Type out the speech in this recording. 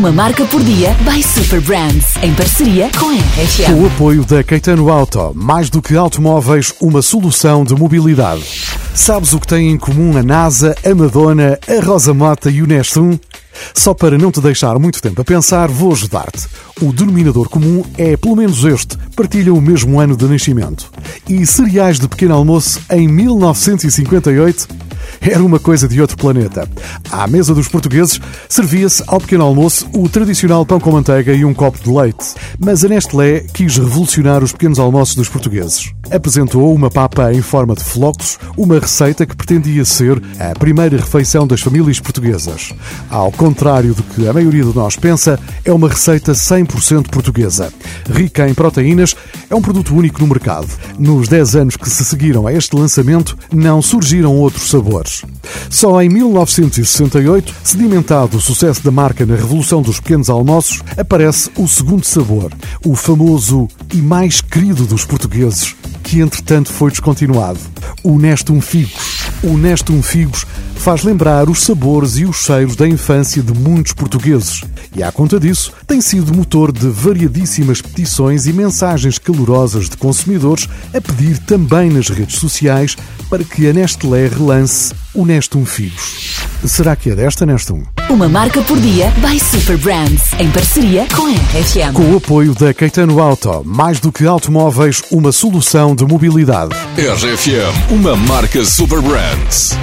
Uma marca por dia by Super Brands, em parceria com a RFM. Com o apoio da Caetano Auto, mais do que automóveis, uma solução de mobilidade. Sabes o que têm em comum a NASA, a Madonna, a Rosa Mota e o Nestum? Só para não te deixar muito tempo a pensar, vou ajudar-te. O denominador comum é pelo menos este: partilham o mesmo ano de nascimento. E cereais de pequeno almoço em 1958? Era uma coisa de outro planeta. À mesa dos portugueses, servia-se ao pequeno almoço o tradicional pão com manteiga e um copo de leite. Mas a Nestlé quis revolucionar os pequenos almoços dos portugueses. Apresentou uma papa em forma de flocos, uma receita que pretendia ser a primeira refeição das famílias portuguesas. Ao contrário do que a maioria de nós pensa, é uma receita 100% portuguesa. Rica em proteínas, é um produto único no mercado. Nos 10 anos que se seguiram a este lançamento, não surgiram outros sabores. Só em 1968, sedimentado o sucesso da marca na revolução dos pequenos almoços, aparece o segundo sabor, o famoso e mais querido dos portugueses, que entretanto foi descontinuado, o Nestum Figos. O Nestum Figos faz lembrar os sabores e os cheiros da infância de muitos portugueses. E à conta disso, tem sido motor de variadíssimas petições e mensagens calorosas de consumidores a pedir também nas redes sociais para que a Nestlé relance o Nestum Figos. Será que é desta, Nestum? Uma marca por dia by Super Brands, em parceria com a RFM. Com o apoio da Caetano Auto, mais do que automóveis, uma solução de mobilidade. RFM, uma marca Super Brands.